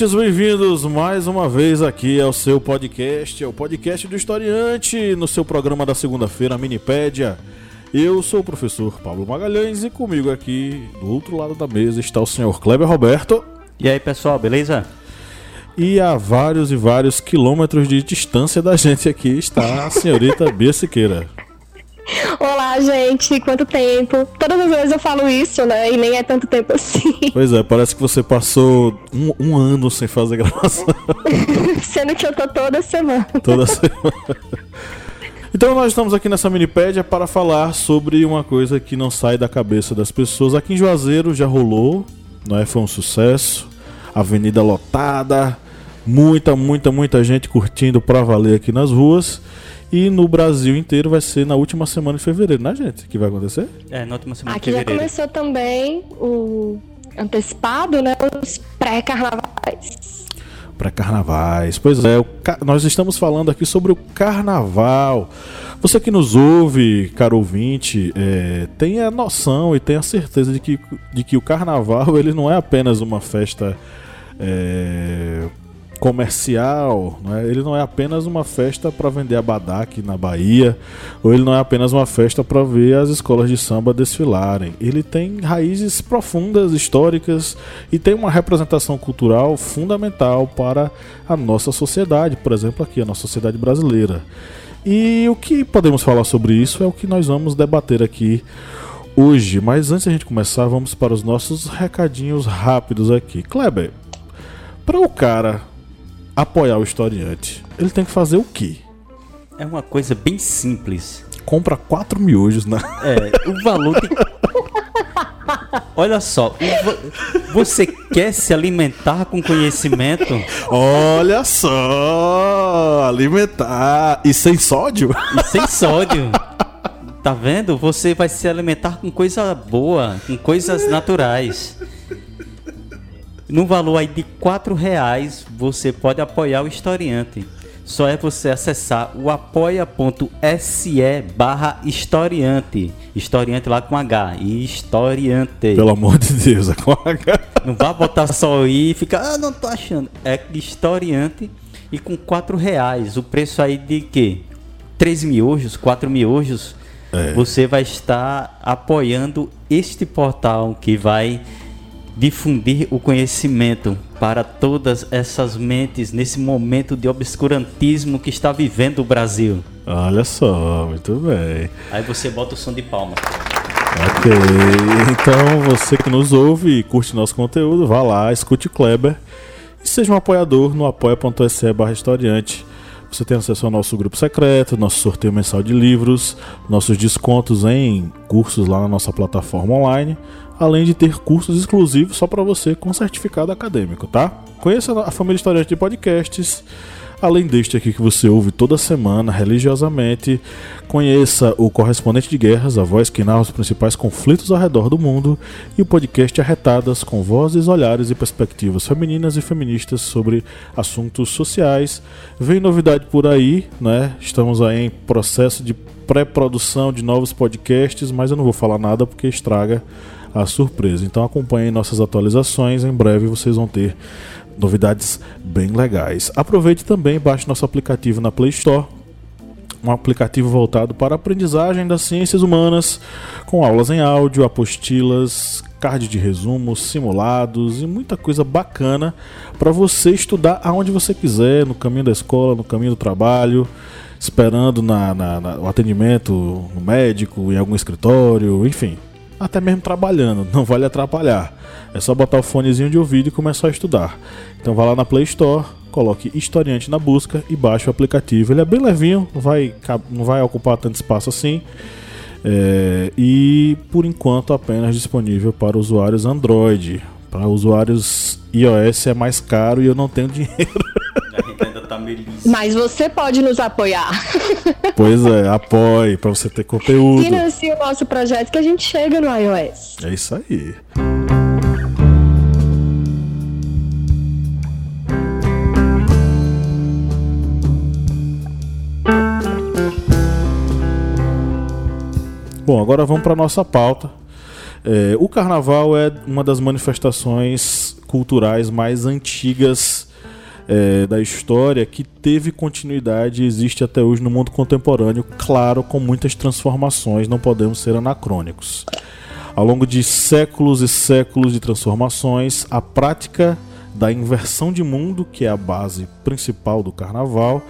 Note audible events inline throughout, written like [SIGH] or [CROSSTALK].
Historiantes, bem-vindos mais uma vez aqui ao seu podcast, é o podcast do historiante, no seu programa da segunda-feira, Minipédia. Eu sou o professor Pablo Magalhães e comigo aqui, do outro lado da mesa, está o senhor Kleber Roberto. E aí, pessoal, beleza? E a vários e vários quilômetros de distância da gente aqui está a senhorita [LAUGHS] Bia Siqueira. [LAUGHS] Olá, gente, quanto tempo? Todas as vezes eu falo isso, né? E nem é tanto tempo assim. [LAUGHS] Pois é, parece que você passou um, um ano sem fazer gravação. [LAUGHS] Sendo que eu tô toda semana. Toda semana. Então nós estamos aqui nessa minipédia para falar sobre uma coisa que não sai da cabeça das pessoas. Aqui em Juazeiro já rolou, não é? Foi um sucesso. Avenida lotada, muita, muita, muita gente curtindo pra valer aqui nas ruas. E no Brasil inteiro vai ser na última semana de fevereiro, né, gente? Que vai acontecer? É, na última semana Aqui de já fevereiro. começou também o antecipado, né? Os pré-carnavais. Pré-carnavais. Pois é, ca- nós estamos falando aqui sobre o carnaval. Você que nos ouve, caro ouvinte, é, tenha noção e tenha certeza de que, de que o carnaval [LAUGHS] ele não é apenas uma festa é, comercial, não é? ele não é apenas uma festa para vender abadá aqui na Bahia, ou ele não é apenas uma festa para ver as escolas de samba desfilarem. Ele tem raízes profundas, históricas e tem uma representação cultural fundamental para a nossa sociedade, por exemplo, aqui, a nossa sociedade brasileira. E o que podemos falar sobre isso é o que nós vamos debater aqui hoje. Mas antes a gente começar, vamos para os nossos recadinhos rápidos aqui. Kleber, para o cara apoiar o historiante, ele tem que fazer o quê? É uma coisa bem simples. Compra quatro miojos na. [LAUGHS] É, o valor tem... Olha só, você quer se alimentar com conhecimento Olha só! Alimentar! E sem sódio? e sem sódio. Tá vendo? Você vai se alimentar com coisa boa, com coisas naturais. No valor aí de 4 reais, você pode apoiar o historiante. Só é você acessar o apoia.se barra historiante. Historiante lá com H. Historiante. Pelo amor de Deus, é com H. Não vá botar só aí e ficar, ah, não tô achando. É historiante e com 4 reais. O preço aí de quê? 3 miojos, 4 miojos. É. Você vai estar apoiando este portal que vai difundir o conhecimento para todas essas mentes nesse momento de obscurantismo que está vivendo o Brasil. Olha só, muito bem. Aí você bota o som de palma. Ok, então você que nos ouve e curte nosso conteúdo, vá lá, escute o Kleber e seja um apoiador no apoia.se barra historiante. Você tem acesso ao nosso grupo secreto, nosso sorteio mensal de livros, nossos descontos em cursos lá na nossa plataforma online, além de ter cursos exclusivos só para você com certificado acadêmico, tá? Conheça a família historiante de podcasts. Além deste aqui que você ouve toda semana, religiosamente, conheça o Correspondente de Guerras, a voz que narra os principais conflitos ao redor do mundo, e o podcast Arretadas, com vozes, olhares e perspectivas femininas e feministas sobre assuntos sociais. Vem novidade por aí, né? Estamos aí em processo de pré-produção de novos podcasts, mas eu não vou falar nada porque estraga a surpresa. Então acompanhem nossas atualizações, em breve vocês vão ter novidades bem legais. Aproveite também baixe nosso aplicativo na Play Store. Um aplicativo voltado para a aprendizagem das ciências humanas, com aulas em áudio, apostilas, card de resumos, simulados e muita coisa bacana para você estudar aonde você quiser, no caminho da escola, no caminho do trabalho, esperando na, na- na- o atendimento médico, em algum escritório, enfim até mesmo trabalhando, não vale atrapalhar. É só botar o fonezinho de ouvido e começar a estudar. Então vá lá na Play Store, coloque Historiante na busca e baixe o aplicativo. Ele é bem levinho, não vai, não vai ocupar tanto espaço assim. É, e por enquanto apenas disponível para usuários Android. Para usuários iOS é mais caro e eu não tenho [LAUGHS] dinheiro. Tá. Mas você pode nos apoiar. [LAUGHS] Pois é, apoie para você ter conteúdo. Financie o nosso projeto que a gente chega no iOS. É isso aí. Bom, agora vamos para nossa pauta. É, o carnaval é uma das manifestações culturais mais antigas é, da história que teve continuidade e existe até hoje no mundo contemporâneo, claro, com muitas transformações, não podemos ser anacrônicos. Ao longo de séculos e séculos de transformações, a prática da inversão de mundo, que é a base principal do carnaval,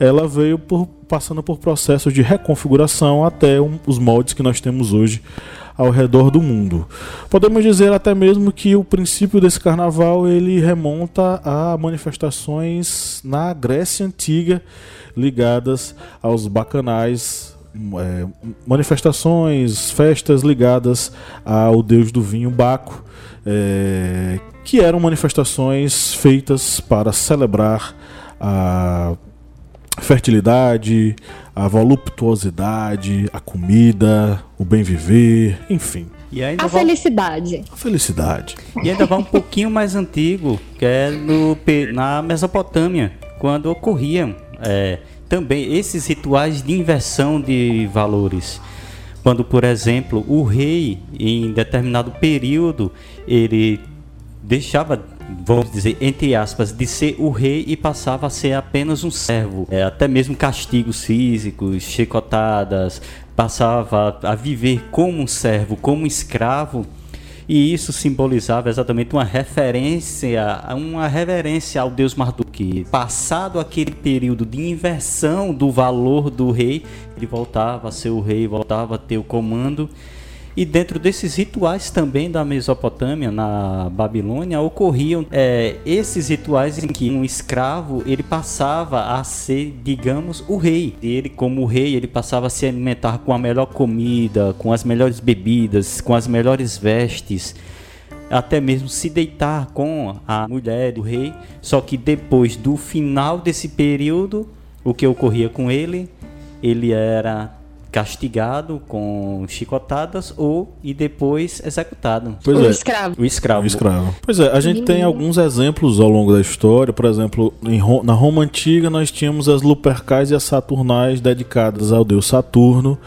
ela veio por, passando por processos de reconfiguração até um, os moldes que nós temos hoje ao redor do mundo. Podemos dizer até mesmo que o princípio desse carnaval ele remonta a manifestações na Grécia antiga ligadas aos bacanais, é, manifestações, festas ligadas ao deus do vinho Baco, é, que eram manifestações feitas para celebrar a fertilidade, a voluptuosidade, a comida, o bem viver, enfim. E ainda A vai, felicidade. A felicidade. e ainda vai um pouquinho mais antigo, que é no, na Mesopotâmia, quando ocorriam é, também esses rituais de inversão de valores. Quando, por exemplo, o rei, em determinado período, ele deixava, vamos dizer, entre aspas, de ser o rei e passava a ser apenas um servo. É, até mesmo castigos físicos, chicotadas, passava a, viver como um servo, como um escravo. E isso simbolizava exatamente uma referência, uma reverência ao deus Marduk. Passado aquele período de inversão do valor do rei, ele voltava a ser o rei, voltava a ter o comando. E dentro desses rituais também da Mesopotâmia, na Babilônia, ocorriam é, esses rituais em que um escravo ele passava a ser, digamos, o rei. Ele, como rei, ele passava a se alimentar com a melhor comida, com as melhores bebidas, com as melhores vestes até mesmo se deitar com a mulher do rei. Só que depois do final desse período, o que ocorria com ele, ele era castigado com chicotadas ou e depois executado. Pois o é. escravo. O escravo. O escravo. Pois é, a gente tem alguns exemplos ao longo da história. Por exemplo, em Ro- na Roma Antiga nós tínhamos as Lupercais e as Saturnais dedicadas ao deus Saturno,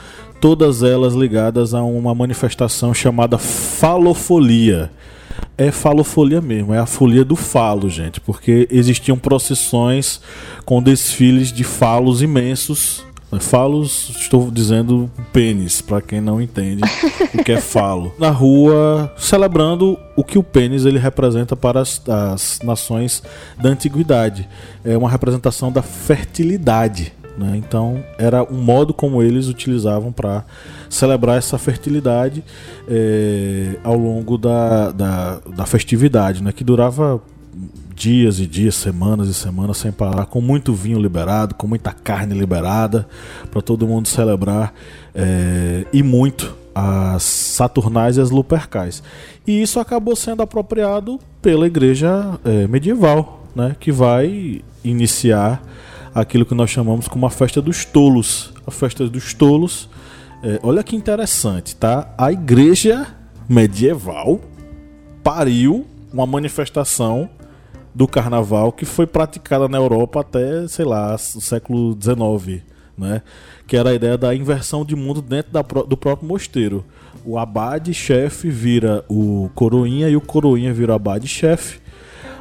todas elas ligadas a uma manifestação chamada falofolia. É falofolia mesmo, é a folia do falo, gente, porque existiam procissões com desfiles de falos imensos. Falos, estou dizendo pênis, para quem não entende o que é [LAUGHS] falo. Na rua, celebrando o que o pênis ele representa para as, as nações da antiguidade. É uma representação da fertilidade. Né? Então, era um modo como eles utilizavam para celebrar essa fertilidade eh, ao longo da, da, da festividade, né? que durava dias e dias, semanas e semanas sem parar, com muito vinho liberado, com muita carne liberada, para todo mundo celebrar eh, e muito as Saturnais e as Lupercais. E isso acabou sendo apropriado pela igreja eh, medieval, né, que vai iniciar aquilo que nós chamamos como a festa dos tolos. A festa dos tolos, eh, olha que interessante, tá? A igreja medieval pariu uma manifestação do carnaval que foi praticada na Europa até, sei lá, o século XIX, né? Que era a ideia da inversão de mundo dentro da do próprio mosteiro. O abade-chefe vira o coroinha e o coroinha vira o abade-chefe.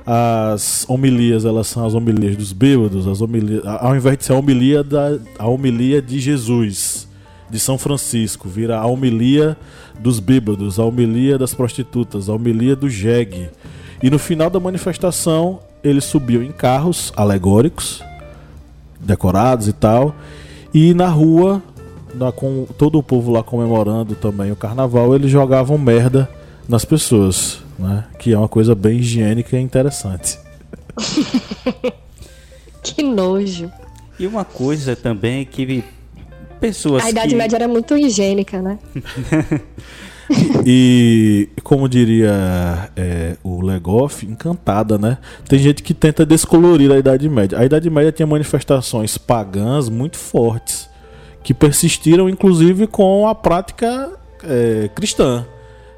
As homilias, elas são as homilias dos bêbados, as homilias, ao invés de ser a homilia, da, a homilia de Jesus, de São Francisco, vira a homilia dos bêbados, a homilia das prostitutas, a homilia do jegue. E no final da manifestação, eles subiam em carros alegóricos, decorados e tal, e na rua, na- com todo o povo lá comemorando também o carnaval, eles jogavam merda nas pessoas, né? Que é uma coisa bem higiênica e interessante. [LAUGHS] Que nojo. E uma coisa também que pessoas A Idade que... Média era muito higiênica, né? [LAUGHS] E, como diria é, o Legoff, encantada, né? Tem gente que tenta descolorir a Idade Média. A Idade Média tinha manifestações pagãs muito fortes, que persistiram inclusive com a prática é, cristã.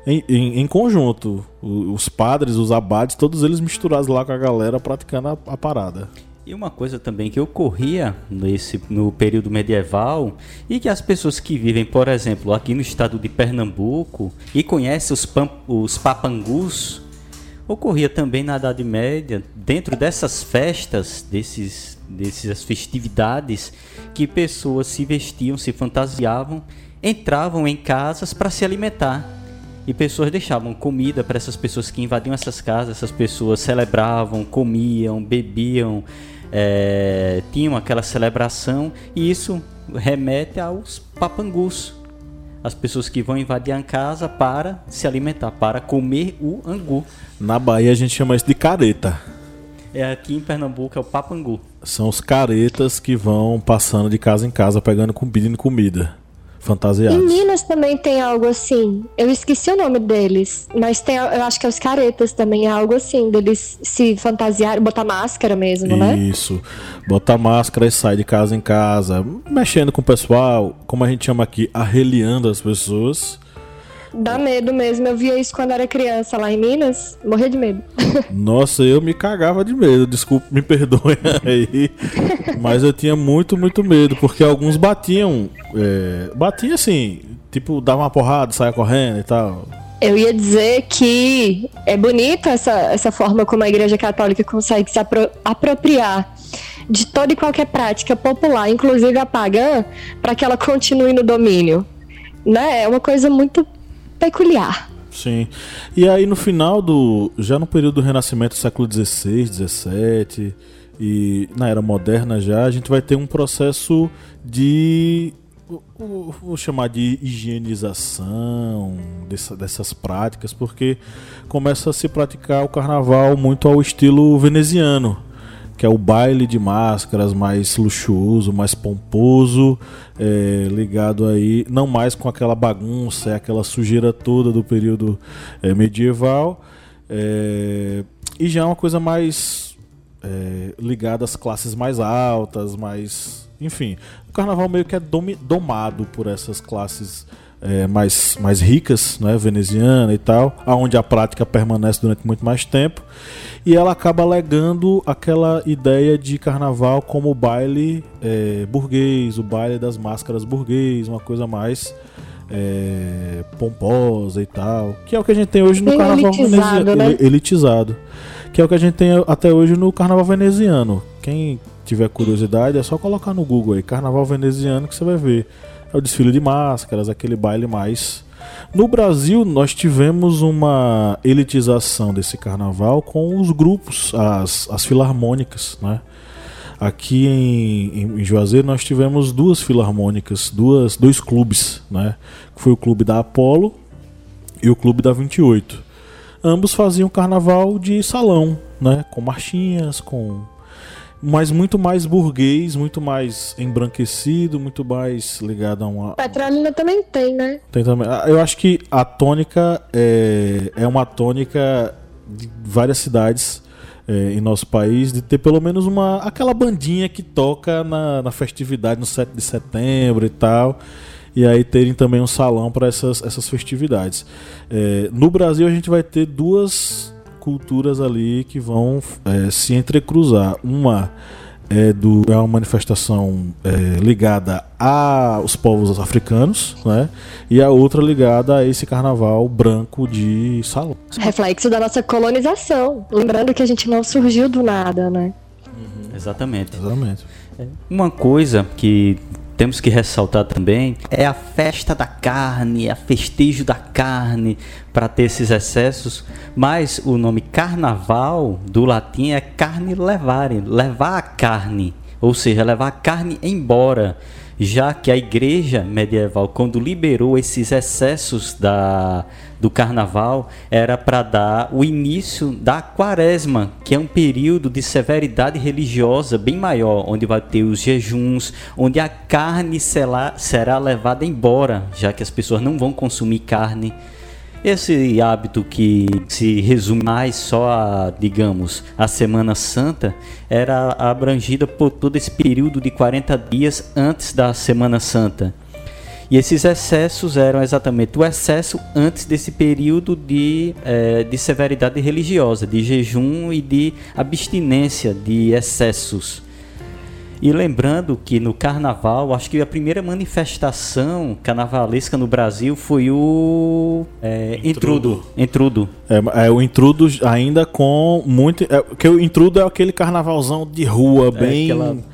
Em, em, em, conjunto, os padres, os abades, todos eles misturados lá com a galera praticando a, a parada. E uma coisa também que ocorria nesse, no período medieval e que as pessoas que vivem, por exemplo, aqui no estado de Pernambuco e conhecem os, pam, os papangus, ocorria também na Idade Média, dentro dessas festas, desses, dessas festividades, que pessoas se vestiam, se fantasiavam, entravam em casas para se alimentar. E pessoas deixavam comida para essas pessoas que invadiam essas casas, essas pessoas celebravam, comiam, bebiam, é, tinham aquela celebração e isso remete aos papangus, as pessoas que vão invadir a casa para se alimentar, para comer o angu. Na Bahia a gente chama isso de careta. É aqui em Pernambuco é o papangu. São os caretas que vão passando de casa em casa pegando pedindo comida fantasiados. Em Minas também tem algo assim. Eu esqueci o nome deles, mas tem, eu acho que é os caretas também é algo assim, deles se fantasiar, botar máscara mesmo, Isso. né? Isso. Botar máscara e sai de casa em casa, mexendo com o pessoal, como a gente chama aqui, arreliando as pessoas. Dá medo mesmo. Eu via isso quando era criança lá em Minas. Morria de medo. [LAUGHS] Nossa, eu me cagava de medo. Desculpa, me perdoem [LAUGHS] aí. Mas eu tinha muito, muito medo. Porque alguns batiam. É, batiam assim. Tipo, dava uma porrada, saia correndo e tal. Eu ia dizer que é bonita essa, essa forma como a Igreja Católica consegue se apro apropriar de toda e qualquer prática popular, inclusive a pagã, para que ela continue no domínio. Né? É uma coisa muito peculiar. Sim. E aí no final do. Já no período do Renascimento, século XVI, XVII e na era moderna já, a gente vai ter um processo de. Vou chamar de higienização dessa, dessas práticas, porque começa a se praticar o carnaval muito ao estilo veneziano que é o baile de máscaras mais luxuoso, mais pomposo, é, ligado aí não mais com aquela bagunça, é aquela sujeira toda do período é, medieval, é, e já é uma coisa mais é, ligada às classes mais altas, mais, enfim, o carnaval meio que é domado por essas classes é, mais, mais ricas, né, veneziana e tal, aonde a prática permanece durante muito mais tempo, e ela acaba alegando aquela ideia de carnaval como o baile é, burguês, o baile das máscaras burguês, uma coisa mais é, pomposa e tal, que é o que a gente tem hoje no Bem carnaval elitizado, veneziano, né? elitizado, que é o que a gente tem até hoje no carnaval veneziano. Quem tiver curiosidade é só colocar no Google aí, carnaval veneziano que você vai ver é o desfile de máscaras, aquele baile mais. No Brasil, nós tivemos uma elitização desse carnaval com os grupos, as, as filarmônicas, né? Aqui em, em Juazeiro nós tivemos duas filarmônicas, duas, dois clubes, né? Foi o clube da Apolo e o clube da 28. Ambos faziam carnaval de salão, né? Com marchinhas, com mas muito mais burguês, muito mais embranquecido, muito mais ligado a uma. Petrolina também tem, né? Tem também. Ah, Eu acho que a tônica é, é uma tônica de várias cidades é, em nosso país de ter pelo menos uma aquela bandinha que toca na, na festividade no 7 de setembro e tal. E aí terem também um salão para essas, essas festividades. É, no Brasil a gente vai ter duas culturas ali que vão é, se entrecruzar. Uma é, do, é uma manifestação é, ligada aos povos africanos, né? E a outra ligada a esse carnaval branco de salão. Reflexo da nossa colonização. Lembrando que a gente não surgiu do nada, né? Exatamente. Exatamente. Uma coisa que temos que ressaltar também é a festa da carne, a festejo da carne para ter esses excessos, mas o nome carnaval do latim é carne levare, levar a carne. Ou seja, levar a carne embora, já que a igreja medieval, quando liberou esses excessos da, do carnaval, era para dar o início da quaresma, que é um período de severidade religiosa bem maior, onde vai ter os jejuns, onde a carne será, será levada embora, já que as pessoas não vão consumir carne. Esse hábito que se resume mais só a, digamos, a Semana Santa, era abrangida por todo esse período de 40 dias antes da Semana Santa. E esses excessos eram exatamente o excesso antes desse período de, é, de severidade religiosa, de jejum e de abstinência de excessos. E lembrando que no carnaval, acho que a primeira manifestação carnavalesca no Brasil foi o é, intrudo. Intrudo. É, é, o intrudo ainda com muito. É, que o intrudo é aquele carnavalzão de rua, é, bem. Aquela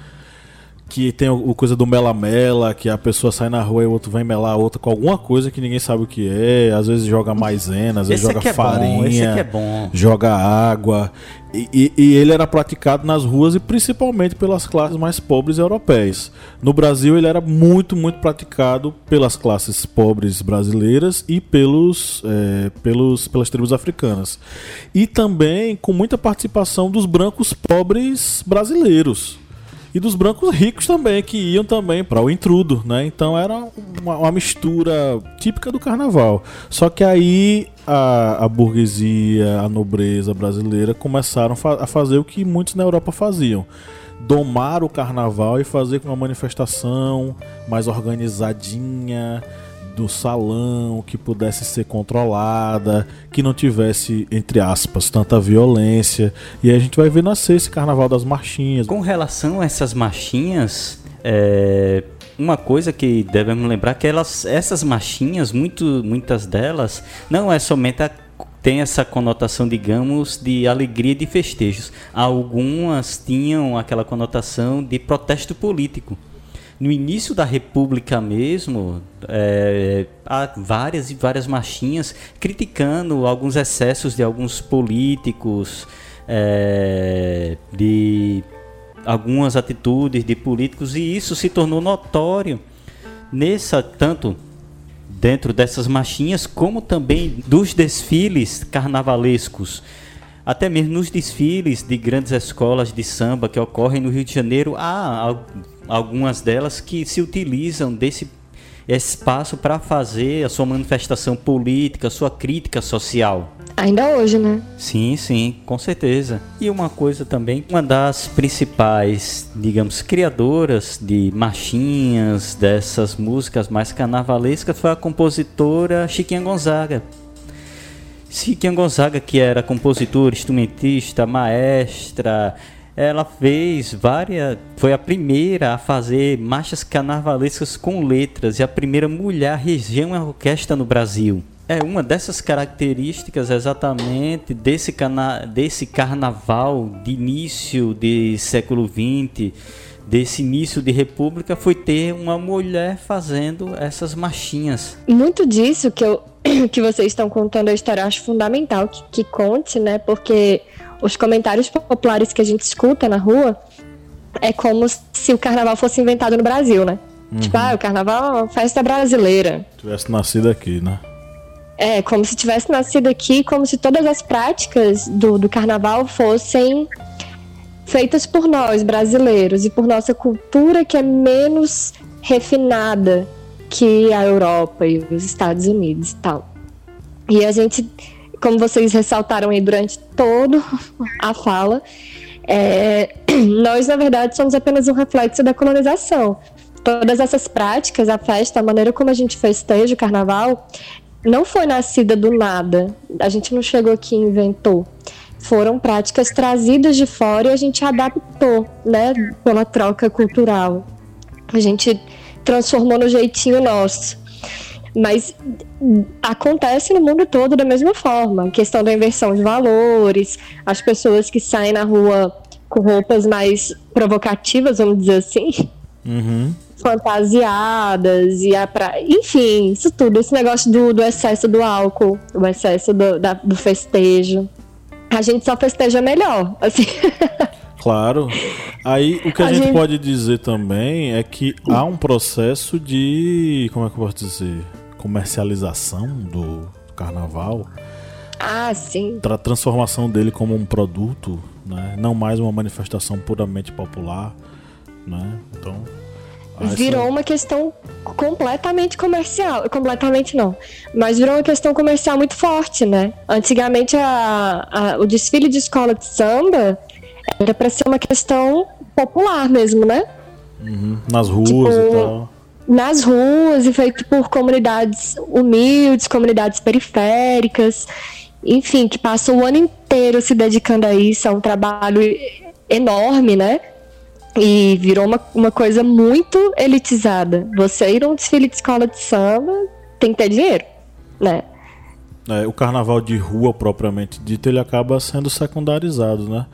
que tem o, o, coisa do mela-mela, que a pessoa sai na rua e o outro vem melar a outra com alguma coisa que ninguém sabe o que é. Às vezes joga maisena, às vezes esse joga é farinha, é joga água. E, e, e, ele era praticado nas ruas e principalmente pelas classes mais pobres europeias. No Brasil, ele era muito, muito praticado pelas classes pobres brasileiras e pelos, é, pelos, pelas tribos africanas. E também com muita participação dos brancos pobres brasileiros e dos brancos ricos também, que iam também para o intrudo, né? Então era uma, uma, mistura típica do carnaval. Só que aí a, a burguesia, a nobreza brasileira começaram a fazer o que muitos na Europa faziam domar o carnaval e fazer uma manifestação mais organizadinha, do salão, que pudesse ser controlada, que não tivesse, entre aspas, tanta violência. E aí a gente vai ver nascer esse carnaval das marchinhas. Com relação a essas marchinhas, é, uma coisa que devemos lembrar que elas, essas marchinhas, muito, muitas delas, não é somente a tem essa conotação, digamos, de alegria de festejos. Algumas tinham aquela conotação de protesto político no início da República mesmo, é, há várias e várias marchinhas criticando alguns excessos de alguns políticos, é, de algumas atitudes de políticos, e isso se tornou notório nessa tanto dentro dessas marchinhas como também dos desfiles carnavalescos. Até mesmo nos desfiles de grandes escolas de samba que ocorrem no Rio de Janeiro, há algumas delas que se utilizam desse espaço para fazer a sua manifestação política, a sua crítica social. Ainda hoje, né? Sim, sim, com certeza. E uma coisa também, uma das principais, digamos, criadoras de marchinhas, dessas músicas mais carnavalescas, foi a compositora Chiquinha Gonzaga. Chiquinha Gonzaga, que era compositora, instrumentista, maestra, ela fez várias. Foi a primeira a fazer marchas carnavalescas com letras e a primeira mulher a reger uma orquestra no Brasil. É uma dessas características exatamente desse, cana desse carnaval de início de século XX, desse início de república, foi ter uma mulher fazendo essas marchinhas. Muito disso que, eu, [CLEARS THROAT] que vocês estão contando a história, eu acho fundamental que, que conte, né? Porque os comentários populares que a gente escuta na rua é como se o carnaval fosse inventado no Brasil, né? Uhum. Tipo, ah, o carnaval é uma festa brasileira. Tivesse nascido aqui, né? É, como se tivesse nascido aqui, como se todas as práticas do, do carnaval fossem feitas por nós, brasileiros, e por nossa cultura que é menos refinada que a Europa e os Estados Unidos e tal. E a gente como vocês ressaltaram aí durante todo a fala, é, [CLEARS THROAT] nós, na verdade, somos apenas um reflexo da colonização. Todas essas práticas, a festa, a maneira como a gente festeja o carnaval, não foi nascida do nada. A gente não chegou aqui e inventou. Foram práticas trazidas de fora e a gente adaptou, né, pela troca cultural. A gente transformou no jeitinho nosso. Mas acontece no mundo todo da mesma forma. A questão da inversão de valores, as pessoas que saem na rua com roupas mais provocativas, vamos dizer assim. Uhum. Fantasiadas e a pra... enfim, isso tudo, esse negócio do, do excesso do álcool, o excesso do, da, do festejo. A gente só festeja melhor, assim. [LAUGHS] Claro. Aí o que a, A gente, gente- pode dizer também é que há um processo de. Como é que eu posso dizer? Comercialização do carnaval. Ah, sim. Tra transformação dele como um produto, né? Não mais uma manifestação puramente popular, né? Então. Virou uma questão completamente comercial. Completamente não. Mas virou uma questão comercial muito forte, né? Antigamente a- a- o desfile de escola de samba era para ser uma questão popular mesmo, né? Uhum, nas ruas Tipo, e tal. Nas ruas e feito por comunidades humildes, comunidades periféricas, enfim, que passam o ano inteiro se dedicando a isso, é um trabalho enorme, né? E virou uma, uma coisa muito elitizada. Você ir a um desfile de escola de samba tem que ter dinheiro, né? É, o carnaval de rua propriamente dito, ele acaba sendo secundarizado, né?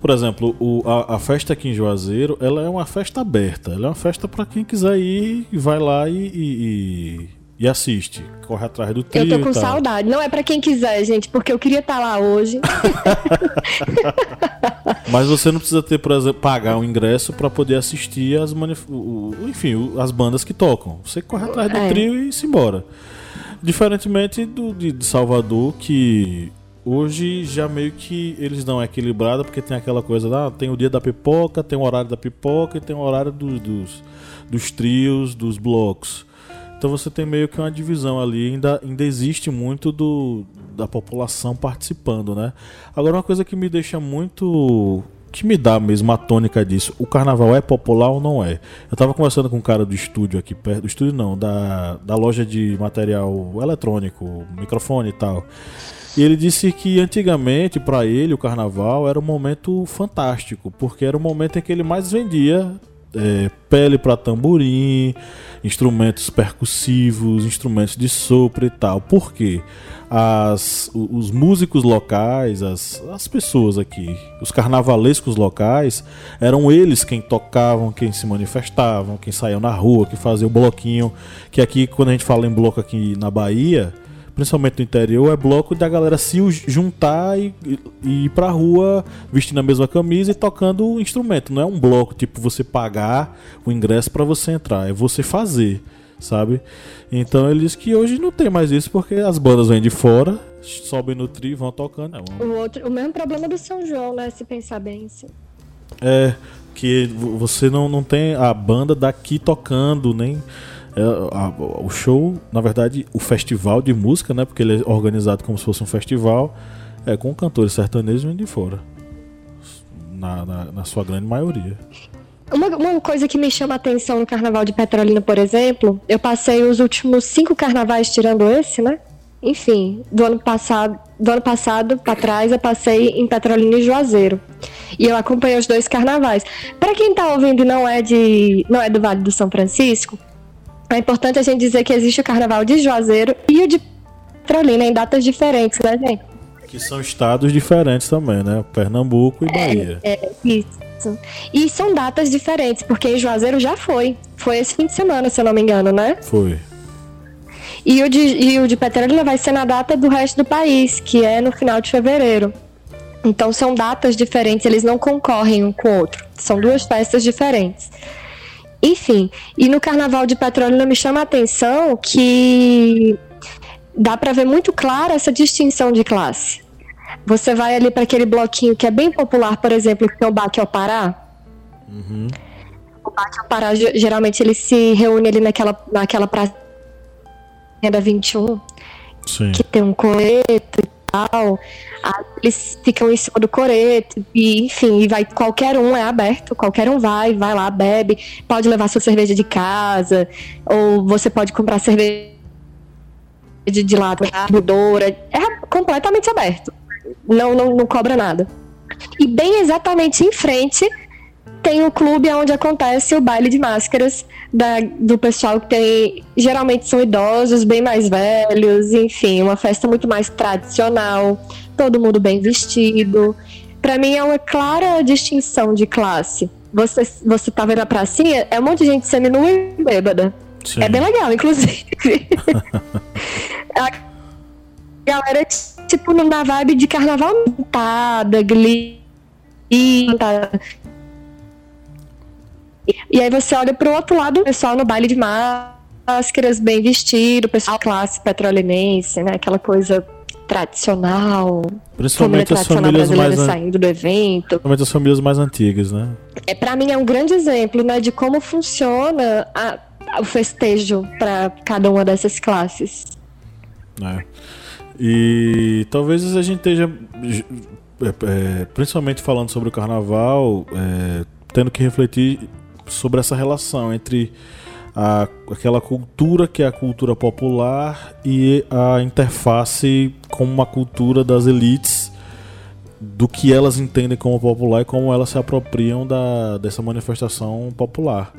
Por exemplo, o- a, a festa aqui em Juazeiro, ela é uma festa aberta. Ela é uma festa para quem quiser ir, e vai lá e, e, e- assiste. Corre atrás do trio Eu tô com saudade. Não é pra quem quiser, gente, porque eu queria estar lá hoje. [LAUGHS] Mas você não precisa ter, por exemplo, pagar um ingresso para poder assistir as manif- o- enfim, as bandas que tocam. Você corre atrás do É. trio e se embora. Diferentemente do, de, de Salvador, que hoje já meio que eles dão equilibrada, porque tem aquela coisa, ah, tem o dia da pipoca, tem o horário da pipoca e tem o horário do- dos, dos trios, dos blocos. Então você tem meio que uma divisão ali, ainda, ainda existe muito do, da população participando, né? Agora uma coisa que me deixa muito. que me dá mesmo a tônica disso, o carnaval é popular ou não é? Eu tava conversando com um cara do estúdio aqui perto, do estúdio não, da, da loja de material eletrônico, microfone e tal. E ele disse que antigamente, para ele, o carnaval era um momento fantástico, porque era o momento em que ele mais vendia é, pele para tamborim, instrumentos percussivos, instrumentos de sopro e tal. Por quê? As, os músicos locais, as, as pessoas aqui, os carnavalescos locais, eram eles quem tocavam, quem se manifestavam, quem saíam na rua, que faziam bloquinho. Que aqui, quando a gente fala em bloco aqui na Bahia, principalmente no interior, é bloco da galera se juntar e, e- ir pra rua vestindo a mesma camisa e tocando o instrumento. Não é um bloco tipo você pagar o ingresso pra você entrar, é você fazer, sabe? Então ele disse que hoje não tem mais isso porque as bandas vêm de fora, sobem no trio e vão tocando. É, uma- O, outro, o mesmo problema do São João, né? Se pensar bem assim. É, que vo- você não, não tem a banda daqui tocando, nem. É, o show, na verdade, o festival de música, né? Porque ele é organizado como se fosse um festival, é com cantores sertanejos vindo de fora. Na, na, na sua grande maioria. Uma, uma coisa que me chama a atenção no Carnaval de Petrolina, por exemplo, eu passei os últimos cinco carnavais tirando esse, né? Enfim, do ano passado, do ano passado para trás, eu passei em Petrolina e Juazeiro. E eu acompanhei os dois carnavais. Para quem tá ouvindo e não é de, não é do Vale do São Francisco, é importante a gente dizer que existe o Carnaval de Juazeiro e o de Petrolina em datas diferentes, né, gente? Que são estados diferentes também, né? Pernambuco e Bahia. É, isso. E são datas diferentes, porque em Juazeiro já foi. Foi esse fim de semana, se eu não me engano, né? Foi. E o de, e o de Petrolina vai ser na data do resto do país, que é no final de fevereiro. Então são datas diferentes, eles não concorrem um com o outro. São duas festas diferentes. Enfim, e no carnaval de Petrolina me chama a atenção que dá pra ver muito clara essa distinção de classe. Você vai ali para aquele bloquinho que é bem popular, por exemplo, que é o Baque ao Pará. Uhum. O Baque ao Pará, ge- geralmente ele se reúne ali naquela, naquela praça da 21, Sim. que tem um coreto e tal. Eles ficam em cima do coreto, e enfim, e vai qualquer um, é aberto, qualquer um vai, vai lá, bebe, pode levar sua cerveja de casa, ou você pode comprar cerveja de, de lata, doura, é completamente aberto. Não, não, não cobra nada. E bem exatamente em frente tem o clube onde acontece o baile de máscaras da- do pessoal que tem. Geralmente são idosos, bem mais velhos, enfim, uma festa muito mais tradicional, todo mundo bem vestido. Pra mim é uma clara distinção de classe. Você, você tá vendo a pracinha, é um monte de gente seminua e bêbada. Sim. É bem legal, inclusive. [LAUGHS] a galera, tipo, na vibe de carnaval montada, glitter, E aí você olha pro outro lado, o pessoal no baile de máscaras, bem vestido, o pessoal classe petrolinense, né? Aquela coisa tradicional. Principalmente as famílias mais saindo do evento. Principalmente as famílias mais antigas, né? É para mim é um grande exemplo, né, de como funciona a, o festejo para cada uma dessas classes. É. E talvez a gente esteja, é, é, principalmente falando sobre o carnaval, é, tendo que refletir sobre essa relação entre a, aquela cultura que é a cultura popular e a interface com uma cultura das elites do que elas entendem como popular e como elas se apropriam da, dessa manifestação popular.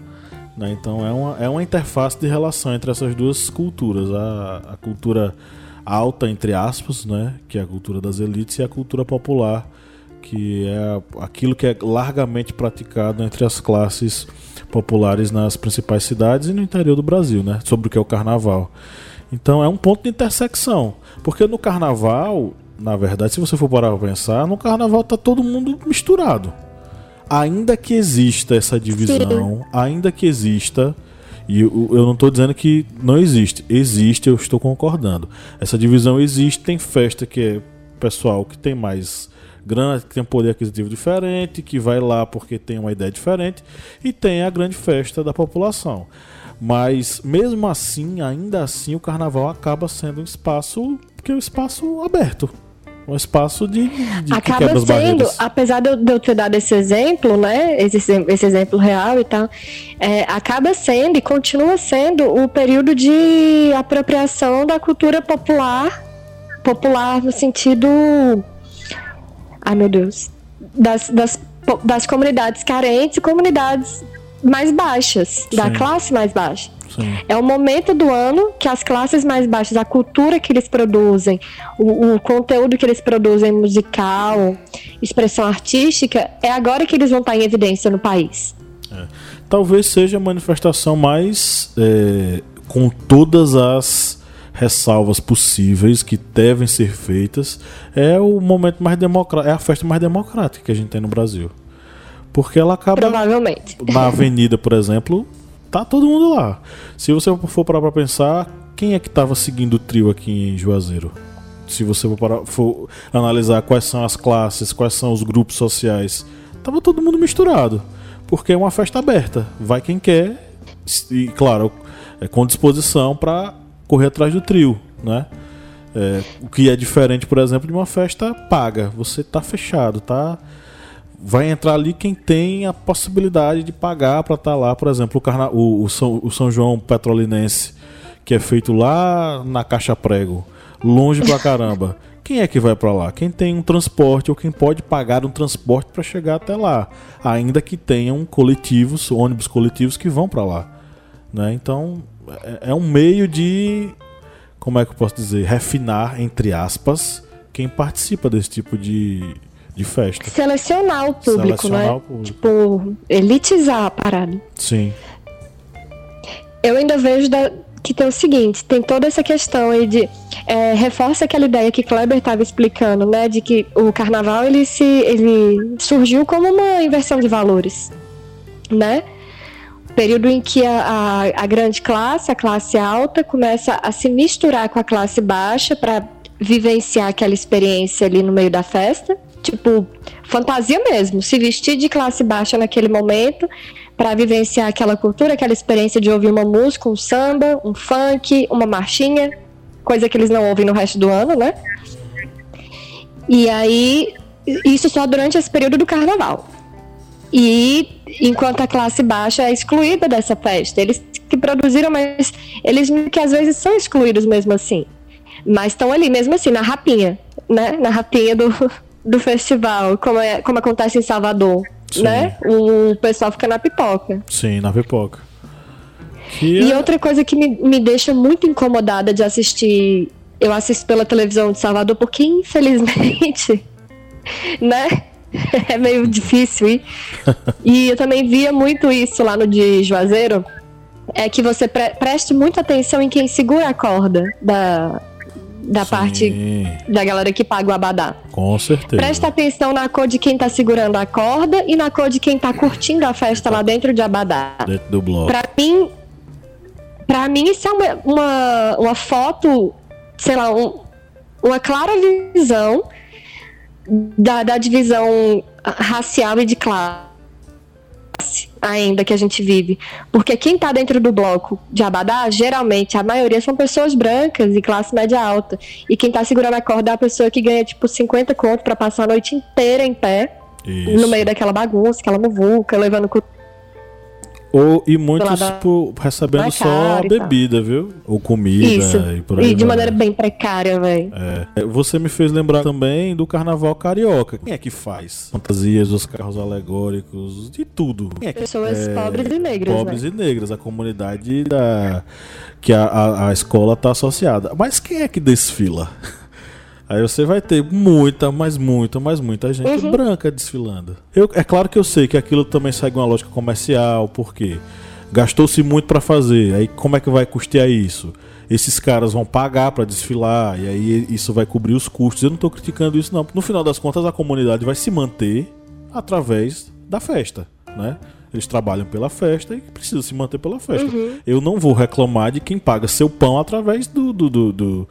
Né? Então é uma, é uma interface de relação entre essas duas culturas, a, a cultura alta, entre aspas, né? que é a cultura das elites, e a cultura popular, que é aquilo que é largamente praticado entre as classes populares nas principais cidades e no interior do Brasil, né? Sobre o que é o carnaval. Então é um ponto de intersecção. Porque no carnaval, na verdade, se você for parar para pensar, no carnaval tá todo mundo misturado. Ainda que exista essa divisão, ainda que exista, e eu, eu não estou dizendo que não existe, existe, eu estou concordando. Essa divisão existe, tem festa que é pessoal que tem mais grana, que tem um poder aquisitivo diferente, que vai lá porque tem uma ideia diferente, e tem a grande festa da população. Mas mesmo assim, ainda assim, o carnaval acaba sendo um espaço que é um espaço aberto. Um espaço de, de Acaba sendo, barreiras. apesar de eu, ter dado esse exemplo, né? Esse, esse exemplo real e tal, é, acaba sendo e continua sendo o período de apropriação da cultura popular, popular no sentido ai meu Deus, das, das, das comunidades carentes e comunidades mais baixas, Sim. da classe mais baixa. Sim. É o momento do ano que as classes mais baixas, a cultura que eles produzem, o, o, conteúdo que eles produzem musical, expressão artística, é agora que eles vão estar em evidência no país. É. Talvez seja a manifestação mais é, com todas as ressalvas possíveis que devem ser feitas, é o momento mais democrático, é a festa mais democrática que a gente tem no Brasil. Porque ela acaba. Provavelmente. Na avenida, por exemplo, tá todo mundo lá. Se você for parar pra pensar, quem é que tava seguindo o trio aqui em Juazeiro? Se você for, parar, for analisar quais são as classes, quais são os grupos sociais, tava todo mundo misturado. Porque é uma festa aberta. Vai quem quer. E, claro, é com disposição para correr atrás do trio, né? É, o que é diferente, por exemplo, de uma festa paga. Você tá fechado, tá? Vai entrar ali quem tem a possibilidade de pagar para estar tá lá, por exemplo, o, Carna... o, o, São, o São João Petrolinense, que é feito lá na Caixa Prego, longe pra caramba. Quem é que vai para lá? Quem tem um transporte ou quem pode pagar um transporte para chegar até lá, ainda que tenham coletivos, ônibus coletivos que vão para lá, né? Então, é, é um meio de, como é que eu posso dizer, refinar, entre aspas, quem participa desse tipo de, de festa. Selecionar o público, Selecionar né? O público. Tipo, elitizar a parada. Sim. Eu ainda vejo da, que tem o seguinte, tem toda essa questão aí de é, reforça aquela ideia que Kleber estava explicando, né, de que o carnaval ele se ele surgiu como uma inversão de valores, né? Período em que a, a, a, grande classe, a classe alta, começa a se misturar com a classe baixa para vivenciar aquela experiência ali no meio da festa. Tipo, fantasia mesmo, se vestir de classe baixa naquele momento para vivenciar aquela cultura, aquela experiência de ouvir uma música, um samba, um funk, uma marchinha, coisa que eles não ouvem no resto do ano, né? E aí, isso só durante esse período do carnaval. E enquanto a classe baixa é excluída dessa festa. Eles que produziram, mas eles que às vezes são excluídos mesmo assim. Mas estão ali mesmo assim, na rapinha, né? Na rapinha do, do festival, como, é, como acontece em Salvador. Sim. Né? O pessoal fica na pipoca. Sim, na pipoca. E é... outra coisa que me, me deixa muito incomodada de assistir. Eu assisto pela televisão de Salvador, porque infelizmente, [LAUGHS] né? [LAUGHS] é meio difícil ir. e eu também via muito isso lá no de Juazeiro. É que você pre preste muita atenção em quem segura a corda da, da Sim. parte da galera que paga o abadá. Com certeza. Presta atenção na cor de quem tá segurando a corda e na cor de quem tá curtindo a festa lá dentro de abadá. Dentro do bloco. Pra mim, pra mim isso é uma, uma, uma foto, sei lá, um- uma clara visão da, da divisão racial e de classe ainda que a gente vive. Porque quem tá dentro do bloco de Abadá, geralmente, a maioria são pessoas brancas e classe média alta. E quem tá segurando a corda é a pessoa que ganha, tipo, 50 conto pra passar a noite inteira em pé, Isso. no meio daquela bagunça, aquela muvuca, levando Ou, e muitos por, recebendo só bebida, viu? Ou comida Isso. e por aí E de vai. maneira bem precária, velho. É. Você me fez lembrar também do carnaval carioca. Quem é que faz? Fantasias, os carros alegóricos, de tudo. Quem é que Pessoas pobres e negras, pobres né? e negras, a comunidade da que a, a, a escola está associada. Mas quem é que desfila? Aí você vai ter muita, mas muita, mas muita gente Uhum. branca desfilando. Eu, é claro que eu sei que aquilo também segue uma lógica comercial, porque gastou-se muito para fazer. Aí como é que vai custear isso? Esses caras vão pagar para desfilar e aí isso vai cobrir os custos. Eu não estou criticando isso não. No final das contas a comunidade vai se manter através da festa, né? Eles trabalham pela festa e precisam se manter pela festa. Uhum. Eu não vou reclamar de quem paga seu pão através do, do, do- do-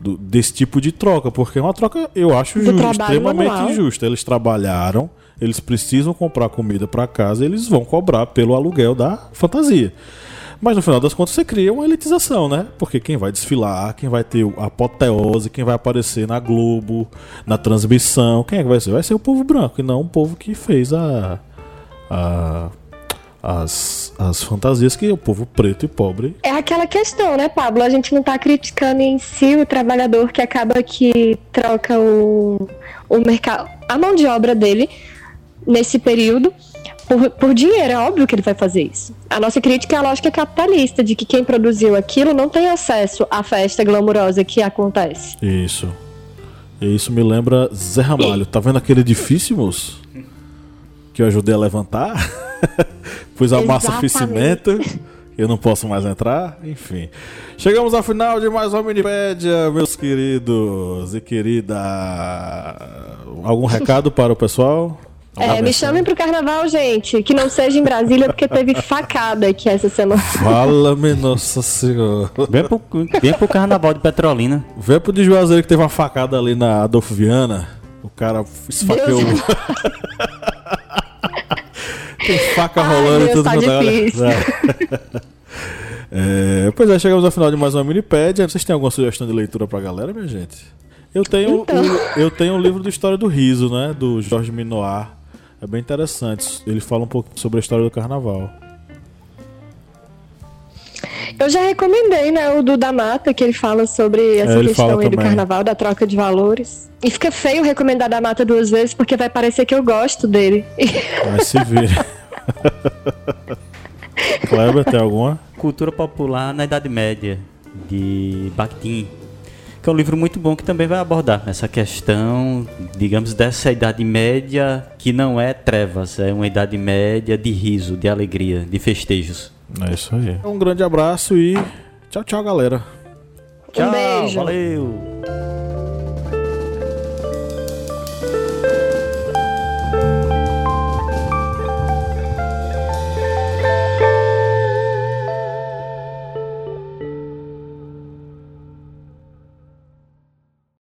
do- desse tipo de troca, porque é uma troca, eu acho, Do ju- trabalho extremamente manual. injusta. Eles trabalharam, eles precisam comprar comida para casa, eles vão cobrar pelo aluguel da fantasia. Mas no final das contas você cria uma elitização, né? Porque quem vai desfilar, quem vai ter a apoteose, quem vai aparecer na Globo, na transmissão, quem é que vai ser? Vai ser o povo branco e não o povo que fez a, a- as, as fantasias que é o povo preto e pobre. É aquela questão, né, Pablo? A gente não tá criticando em si o trabalhador que acaba que troca o, o mercado, a mão de obra dele nesse período por, por dinheiro. É óbvio que ele vai fazer isso. A nossa crítica é a lógica capitalista, de que quem produziu aquilo não tem acesso à festa glamurosa que acontece. Isso. E isso me lembra Zé Ramalho. Tá vendo aquele edifício, moço? Que eu ajudei a levantar? [LAUGHS] [LAUGHS] Pus a massa Exatamente. cimento. Eu não posso mais entrar. Enfim. Chegamos ao final de mais uma Minipédia, meus queridos e querida. Algum recado para o pessoal? É, me chamem pro carnaval, gente. Que não seja em Brasília, porque teve facada aqui essa semana. [LAUGHS] Fala-me, Nossa Senhora. Vem pro, vem pro carnaval de Petrolina. Vê pro de Juazeiro que teve uma facada ali na Adolfo Viana. O cara esfaqueou. Deus. [LAUGHS] Tem faca Ai, rolando Deus, tudo tá é difícil. [LAUGHS] É, pois é, chegamos ao final de mais uma minipédia. Vocês têm alguma sugestão de leitura pra galera, minha gente? Eu tenho, Então. o, eu tenho o livro do História do Riso, né? Do Jorge Minoir. É bem interessante. Ele fala um pouco sobre a história do carnaval. Eu já recomendei, né, o do da Mata, que ele fala sobre essa É, ele questão aí do carnaval, da troca de valores. E fica feio recomendar da Mata duas vezes, porque vai parecer que eu gosto dele. [LAUGHS] Mas se vire. Kleber, tem alguma? Cultura Popular na Idade Média, de Bakhtin. Que é um livro muito bom que também vai abordar essa questão, digamos, dessa Idade Média que não é trevas, é uma Idade Média de riso, de alegria, de festejos. É isso aí. Um grande abraço e tchau, tchau, galera. Um beijo. valeu!